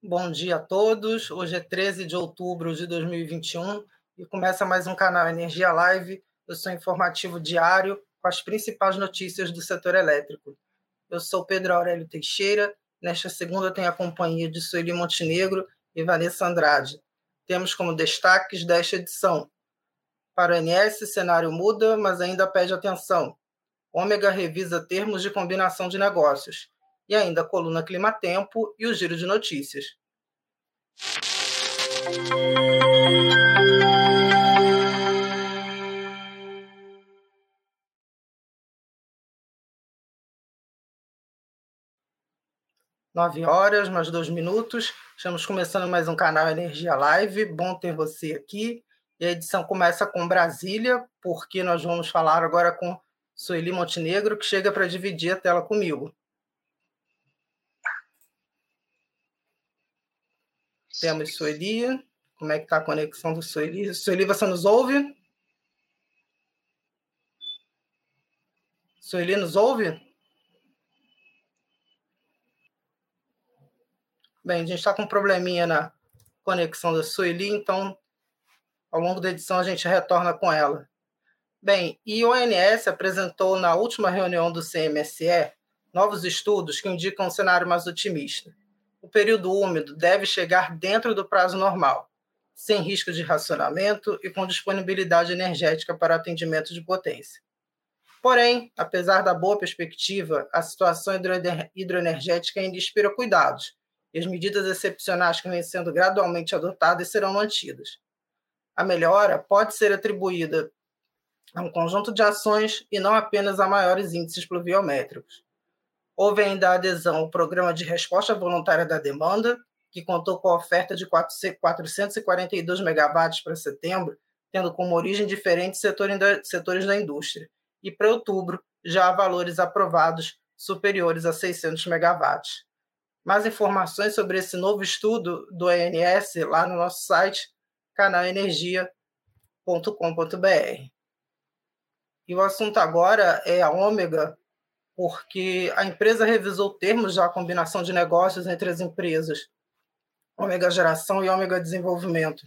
Bom dia a todos. Hoje é 13 de outubro de 2021 e começa mais um canal Energia Live, o seu informativo diário com as principais notícias do setor elétrico. Eu sou Pedro Aurélio Teixeira. Nesta segunda tenho a companhia de Sueli Montenegro e Vanessa Andrade. Temos como destaques desta edição. Para o NS, cenário muda, mas ainda pede atenção. Ômega revisa termos de combinação de negócios e ainda a coluna Clima Tempo e o giro de notícias. Nove horas, mais dois minutos. Estamos começando mais um canal Energia Live. Bom ter você aqui. E a edição começa com Brasília, porque nós vamos falar agora com Sueli Montenegro, que chega para dividir a tela comigo. Temos Sueli. Como é que está a conexão do Sueli? Sueli, você nos ouve? Sueli, nos ouve? Bem, a gente está com um probleminha na conexão da Sueli, então ao longo da edição a gente retorna com ela. Bem, e o ONS apresentou na última reunião do CMSE novos estudos que indicam um cenário mais otimista o período úmido deve chegar dentro do prazo normal, sem risco de racionamento e com disponibilidade energética para atendimento de potência. Porém, apesar da boa perspectiva, a situação hidroenergética ainda inspira cuidados, e as medidas excepcionais que vêm sendo gradualmente adotadas serão mantidas. A melhora pode ser atribuída a um conjunto de ações e não apenas a maiores índices pluviométricos. Houve ainda a adesão ao Programa de Resposta Voluntária da Demanda, que contou com a oferta de 442 megawatts para setembro, tendo como origem diferentes setores da indústria. E para outubro, já há valores aprovados superiores a 600 megawatts. Mais informações sobre esse novo estudo do ANS lá no nosso site canalenergia.com.br. E o assunto agora é a Ômega porque a empresa revisou termos da combinação de negócios entre as empresas Ômega Geração e Ômega Desenvolvimento.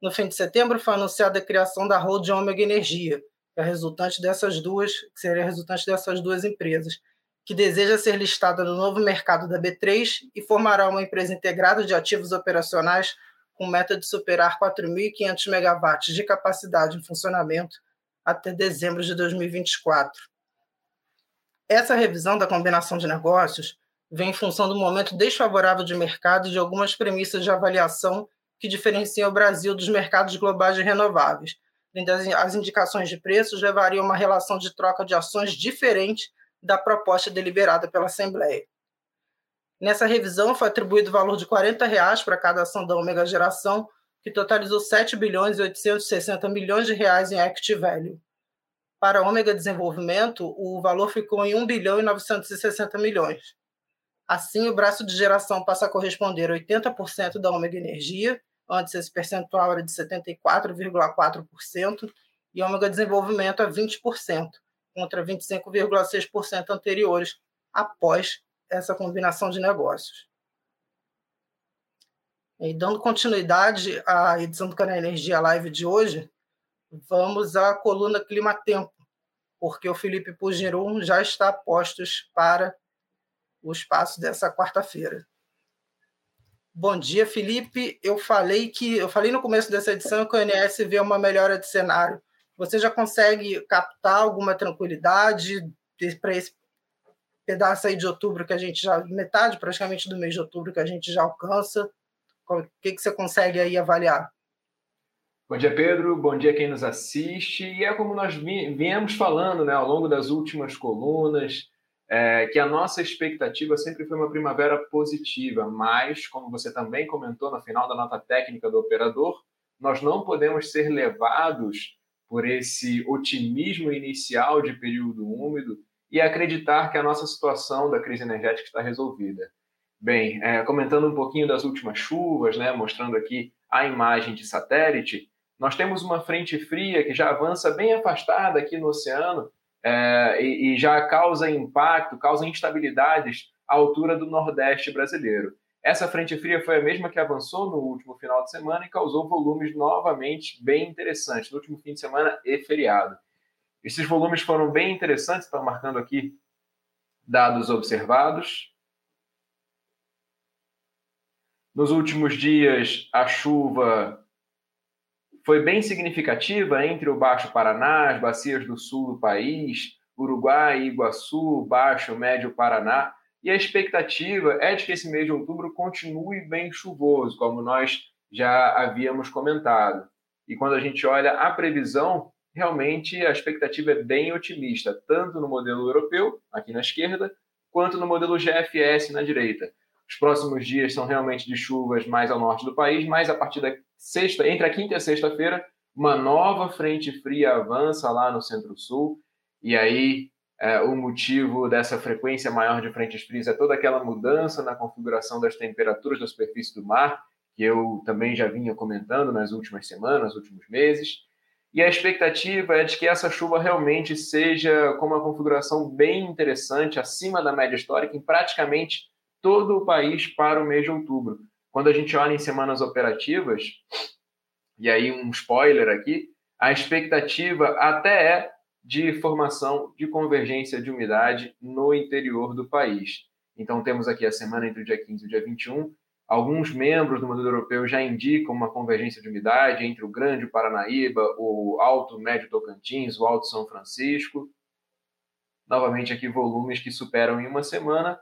No fim de setembro foi anunciada a criação da Hold Ômega Energia, que é resultante dessas duas, que seria resultante dessas duas empresas, que deseja ser listada no novo mercado da B3 e formará uma empresa integrada de ativos operacionais com meta de superar 4.500 megawatts de capacidade em funcionamento até dezembro de 2024. Essa revisão da combinação de negócios vem em função do momento desfavorável de mercado e de algumas premissas de avaliação que diferenciam o Brasil dos mercados globais de renováveis. As indicações de preços levariam a uma relação de troca de ações diferente da proposta deliberada pela Assembleia. Nessa revisão, foi atribuído o valor de 40 reais para cada ação da Omega Geração, que totalizou 7 bilhões e 860 milhões de reais em equity value. Para Ômega Desenvolvimento, o valor ficou em 1 bilhão e 960 milhões. Assim, o braço de geração passa a corresponder a 80% da Ômega Energia, antes esse percentual era de 74,4%, e Ômega Desenvolvimento a 20%, contra 25,6% anteriores, após essa combinação de negócios. E dando continuidade à edição do Canal Energia Live de hoje, vamos à coluna Clima Tempo, porque o Felipe Pugirum já está postos para o espaço dessa quarta-feira. Bom dia, Felipe. Eu falei que eu falei no começo dessa edição que o INS vê uma melhora de cenário. Você já consegue captar alguma tranquilidade para esse pedaço aí de outubro que a gente já metade praticamente do mês de outubro que a gente já alcança? O que, que você consegue aí avaliar? Bom dia, Pedro. Bom dia quem nos assiste. E é como nós viemos falando né, ao longo das últimas colunas, é, que a nossa expectativa sempre foi uma primavera positiva, mas, como você também comentou no final da nota técnica do operador, nós não podemos ser levados por esse otimismo inicial de período úmido e acreditar que a nossa situação da crise energética está resolvida. Bem, é, comentando um pouquinho das últimas chuvas, né, mostrando aqui a imagem de satélite, nós temos uma frente fria que já avança bem afastada aqui no oceano é, e, e já causa impacto, causa instabilidades à altura do Nordeste brasileiro. Essa frente fria foi a mesma que avançou no último final de semana e causou volumes novamente bem interessantes no último fim de semana e feriado. Esses volumes foram bem interessantes, estão marcando aqui dados observados. Nos últimos dias, a chuva foi bem significativa entre o Baixo Paraná, as bacias do sul do país, Uruguai, Iguaçu, Baixo, Médio Paraná. E a expectativa é de que esse mês de outubro continue bem chuvoso, como nós já havíamos comentado. E quando a gente olha a previsão, realmente a expectativa é bem otimista, tanto no modelo europeu, aqui na esquerda, quanto no modelo GFS na direita. Os próximos dias são realmente de chuvas mais ao norte do país, mas a partir da sexta, entre a quinta e a sexta-feira, uma nova frente fria avança lá no centro-sul, e aí é, o motivo dessa frequência maior de frentes frias é toda aquela mudança na configuração das temperaturas da superfície do mar, que eu também já vinha comentando nas últimas semanas, nos últimos meses. E a expectativa é de que essa chuva realmente seja com uma configuração bem interessante, acima da média histórica, em praticamente todo o país para o mês de outubro. Quando a gente olha em semanas operativas, e aí um spoiler aqui, a expectativa até é de formação de convergência de umidade no interior do país. Então, temos aqui a semana entre o dia 15 e o dia 21. Alguns membros do modelo europeu já indicam uma convergência de umidade entre o Grande Paranaíba, o Alto Médio Tocantins, o Alto São Francisco. Novamente, aqui volumes que superam em uma semana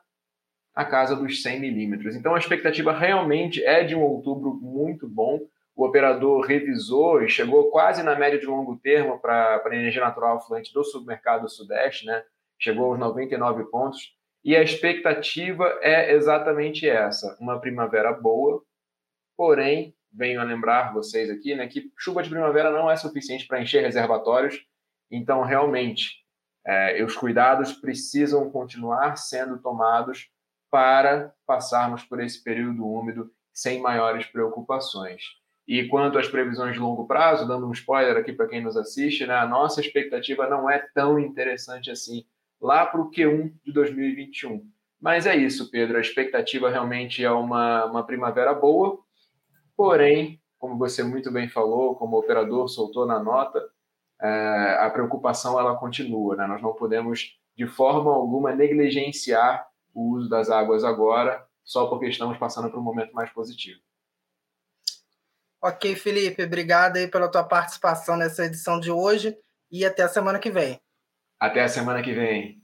a casa dos 100 milímetros. Então, a expectativa realmente é de um outubro muito bom. O operador revisou e chegou quase na média de longo termo para a energia natural fluente do submercado sudeste, né? chegou aos 99 pontos. E a expectativa é exatamente essa: uma primavera boa, porém, venho a lembrar vocês aqui né, que chuva de primavera não é suficiente para encher reservatórios, então, realmente, é, os cuidados precisam continuar sendo tomados para passarmos por esse período úmido sem maiores preocupações. E quanto às previsões de longo prazo, dando um spoiler aqui para quem nos assiste, né, a nossa expectativa não é tão interessante assim lá para o Q1 de 2021. Mas é isso, Pedro. A expectativa realmente é uma, uma primavera boa, porém, como você muito bem falou, como o operador soltou na nota, é, a preocupação ela continua. Né? Nós não podemos, de forma alguma, negligenciar o uso das águas agora, só porque estamos passando por um momento mais positivo. Ok, Felipe, obrigado aí pela tua participação nessa edição de hoje e até a semana que vem. Até a semana que vem.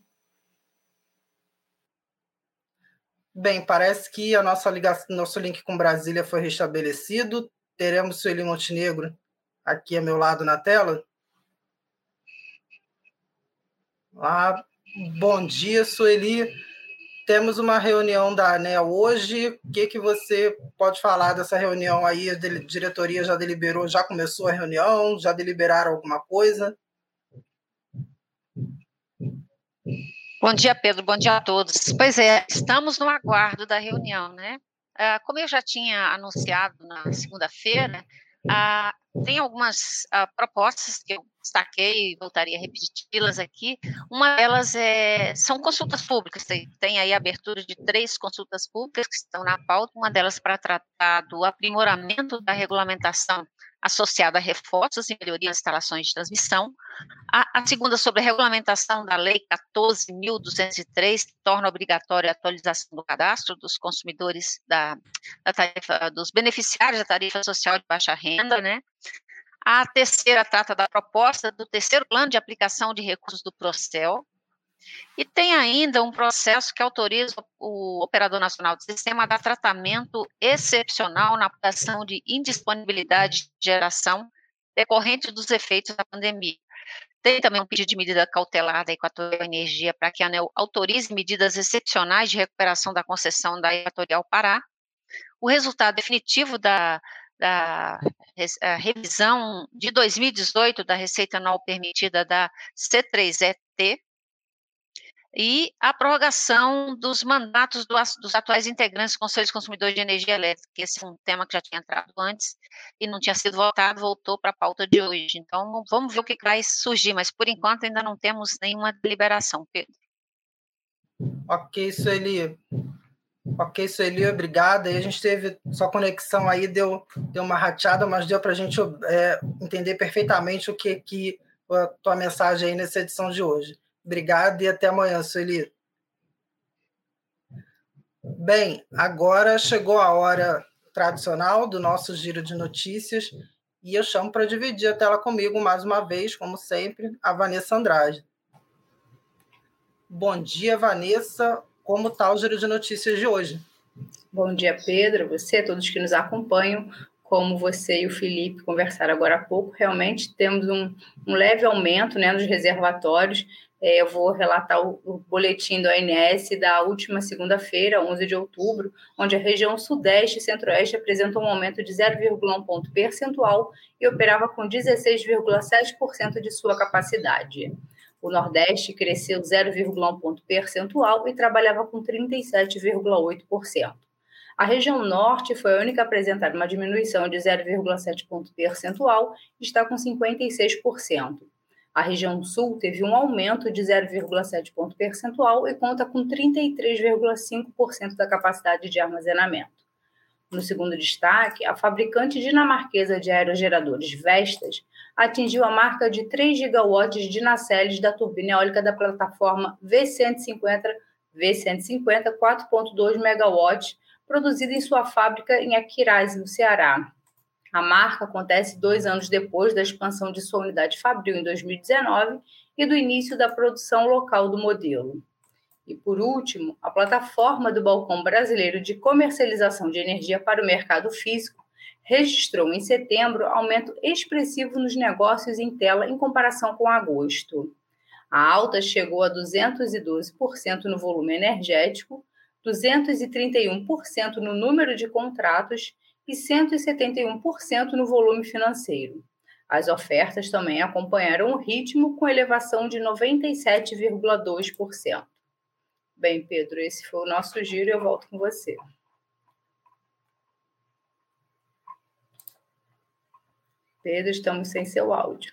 Bem, parece que a nossa ligação, nosso link com Brasília foi restabelecido. Teremos Sueli Montenegro aqui a meu lado na tela. Ah, bom dia, Sueli. Temos uma reunião da ANEL hoje. O que, que você pode falar dessa reunião aí? A diretoria já deliberou, já começou a reunião? Já deliberaram alguma coisa? Bom dia, Pedro. Bom dia a todos. Pois é, estamos no aguardo da reunião, né? Ah, como eu já tinha anunciado na segunda-feira, ah, tem algumas uh, propostas que eu destaquei e voltaria a repeti-las aqui. Uma delas é, são consultas públicas, tem, tem aí a abertura de três consultas públicas que estão na pauta, uma delas para tratar do aprimoramento da regulamentação associada a reforços e melhoria nas instalações de transmissão. A, a, segunda sobre a regulamentação da Lei 14.203, que torna obrigatória a atualização do cadastro dos consumidores da, da tarifa, dos beneficiários da tarifa social de baixa renda, né? A terceira trata da proposta do terceiro plano de aplicação de recursos do Procel, e tem ainda um processo que autoriza o Operador Nacional do Sistema a dar tratamento excepcional na aplicação de indisponibilidade de geração decorrente dos efeitos da pandemia. Tem também um pedido de medida cautelar da Equatorial Energia para que a ANEL autorize medidas excepcionais de recuperação da concessão da Equatorial Pará. O resultado definitivo da, da revisão de 2018 da receita anual permitida da C3ET, e a prorrogação dos mandatos do, dos atuais integrantes do Conselho de Consumidores de Energia Elétrica, que esse é um tema que já tinha entrado antes e não tinha sido votado, voltou para a pauta de hoje. Então, vamos ver o que vai surgir, mas por enquanto ainda não temos nenhuma deliberação, Pedro. Ok, Sueli. Ok, Sueli, obrigada. E a gente teve sua conexão aí, deu, deu uma rateada, mas deu para a gente é, entender perfeitamente o que, que a tua mensagem aí nessa edição de hoje. Obrigada e até amanhã, Sueli. Bem, agora chegou a hora tradicional do nosso giro de notícias e eu chamo para dividir a tela comigo mais uma vez, como sempre, a Vanessa Andrade. Bom dia, Vanessa. Como está o giro de notícias de hoje? Bom dia, Pedro, você, todos que nos acompanham. Como você e o Felipe conversaram agora há pouco, realmente temos um, um leve aumento né, nos reservatórios. É, eu vou relatar o, boletim do ANS da última segunda-feira, 11 de outubro, onde a região Sudeste e Centro-Oeste apresentou um aumento de 0,1 ponto percentual e operava com 16,7% de sua capacidade. O Nordeste cresceu 0,1 ponto percentual e trabalhava com 37,8%. A região Norte foi a única a apresentar uma diminuição de 0,7 ponto percentual e está com 56%. A região Sul teve um aumento de 0,7 ponto percentual e conta com 33,5% da capacidade de armazenamento. No segundo destaque, a fabricante dinamarquesa de aerogeradores Vestas atingiu a marca de 3 gigawatts de nacelles da turbina eólica da plataforma V150, V150 4.2 megawatts, produzida em sua fábrica em Aquiraz, no Ceará. A marca acontece dois anos depois da expansão de sua unidade fabril em 2019 e do início da produção local do modelo. E, por último, a plataforma do Balcão Brasileiro de Comercialização de Energia para o Mercado Físico registrou em setembro aumento expressivo nos negócios em tela em comparação com agosto. A alta chegou a 212% no volume energético, 231% no número de contratos e 171% no volume financeiro. As ofertas também acompanharam o ritmo com elevação de 97,2%. Bem, Pedro, esse foi o nosso giro e eu volto com você. Pedro, estamos sem seu áudio.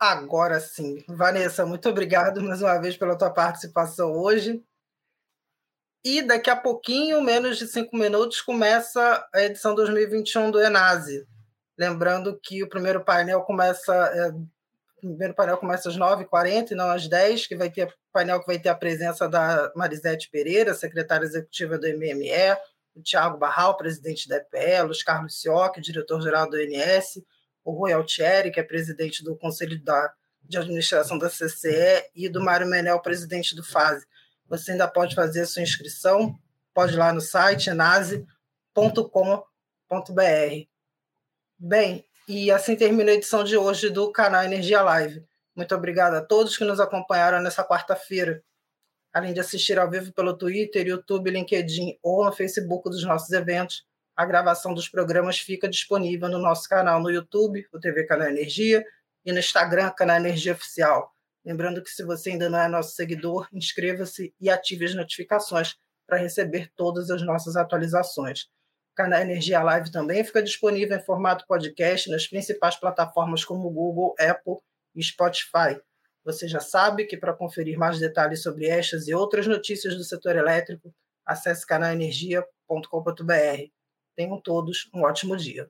Agora sim. Vanessa, muito obrigado mais uma vez pela tua participação hoje. E daqui a pouquinho, menos de cinco minutos, começa a edição 2021 do Enase. Lembrando que o primeiro painel começa, é, primeiro painel começa às 9h40 e não às 10 que vai ter painel que vai ter a presença da Marisete Pereira, secretária executiva do MME, o Tiago Barral, presidente da EPE, Luiz Carlos Sioc, diretor-geral do INS, o Rui Altieri, que é presidente do Conselho da, de Administração da CCE, e do Mário Menel, presidente do FASE. Você ainda pode fazer a sua inscrição, pode ir lá no site enase.com.br. Bem, e assim termina a edição de hoje do canal Energia Live. Muito obrigada a todos que nos acompanharam nessa quarta-feira além de assistir ao vivo pelo Twitter, YouTube, LinkedIn ou no Facebook dos nossos eventos, a gravação dos programas fica disponível no nosso canal no YouTube, o TV Canal Energia, e no Instagram, Canal Energia Oficial. Lembrando que se você ainda não é nosso seguidor, inscreva-se e ative as notificações para receber todas as nossas atualizações. O canal Energia Live também fica disponível em formato podcast nas principais plataformas como Google, Apple e Spotify. Você já sabe que para conferir mais detalhes sobre estas e outras notícias do setor elétrico, acesse canalenergia.com.br. Tenham todos um ótimo dia.